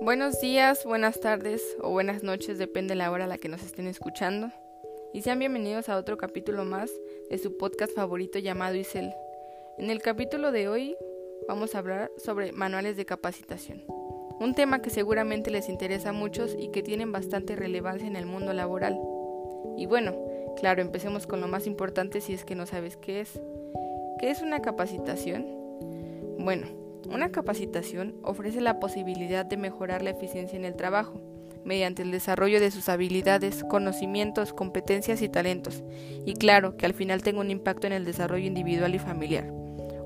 Buenos días, buenas tardes o buenas noches, depende de la hora a la que nos estén escuchando. Y sean bienvenidos a otro capítulo más de su podcast favorito llamado Isel. En el capítulo de hoy vamos a hablar sobre manuales de capacitación, un tema que seguramente les interesa a muchos y que tienen bastante relevancia en el mundo laboral. Y bueno, claro, empecemos con lo más importante si es que no sabes qué es. ¿Qué es una capacitación? Bueno, una capacitación ofrece la posibilidad de mejorar la eficiencia en el trabajo mediante el desarrollo de sus habilidades, conocimientos, competencias y talentos, y claro, que al final tenga un impacto en el desarrollo individual y familiar.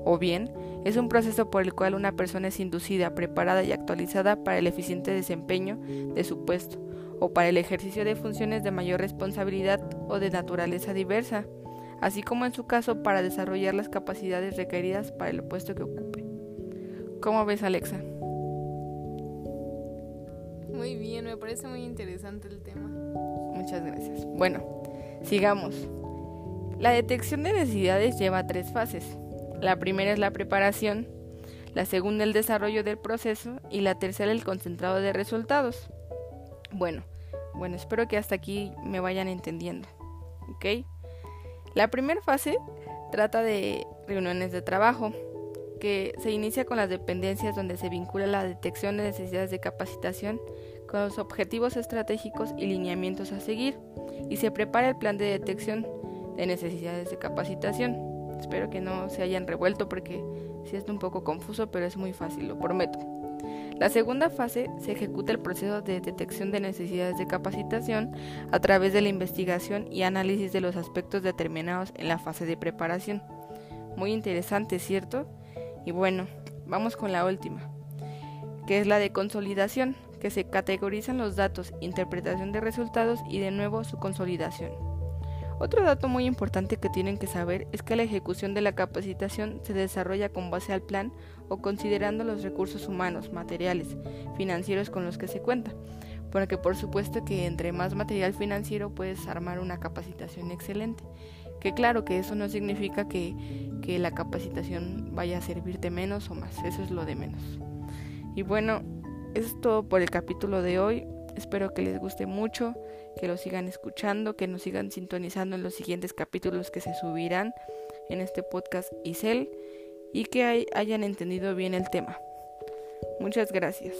O bien, es un proceso por el cual una persona es inducida, preparada y actualizada para el eficiente desempeño de su puesto, o para el ejercicio de funciones de mayor responsabilidad o de naturaleza diversa, así como en su caso para desarrollar las capacidades requeridas para el puesto que ocupe. ¿Cómo ves, Alexa? Muy bien, me parece muy interesante el tema. Muchas gracias. Bueno, sigamos. La detección de necesidades lleva tres fases. La primera es la preparación, la segunda el desarrollo del proceso y la tercera el concentrado de resultados. Bueno, bueno, espero que hasta aquí me vayan entendiendo. ¿Ok? La primera fase trata de reuniones de trabajo, que se inicia con las dependencias donde se vincula la detección de necesidades de capacitación con los objetivos estratégicos y lineamientos a seguir y se prepara el plan de detección de necesidades de capacitación. Espero que no se hayan revuelto porque sí es un poco confuso, pero es muy fácil, lo prometo. La segunda fase se ejecuta el proceso de detección de necesidades de capacitación a través de la investigación y análisis de los aspectos determinados en la fase de preparación. Muy interesante, ¿cierto? Y bueno, vamos con la última, que es la de consolidación, que se categorizan los datos, interpretación de resultados y de nuevo su consolidación. Otro dato muy importante que tienen que saber es que la ejecución de la capacitación se desarrolla con base al plan o considerando los recursos humanos, materiales, financieros con los que se cuenta, porque por supuesto que entre más material financiero puedes armar una capacitación excelente. Que claro que eso no significa que, que la capacitación vaya a servirte menos o más, eso es lo de menos. Y bueno, eso es todo por el capítulo de hoy. Espero que les guste mucho, que lo sigan escuchando, que nos sigan sintonizando en los siguientes capítulos que se subirán en este podcast Isel y que hayan entendido bien el tema. Muchas gracias.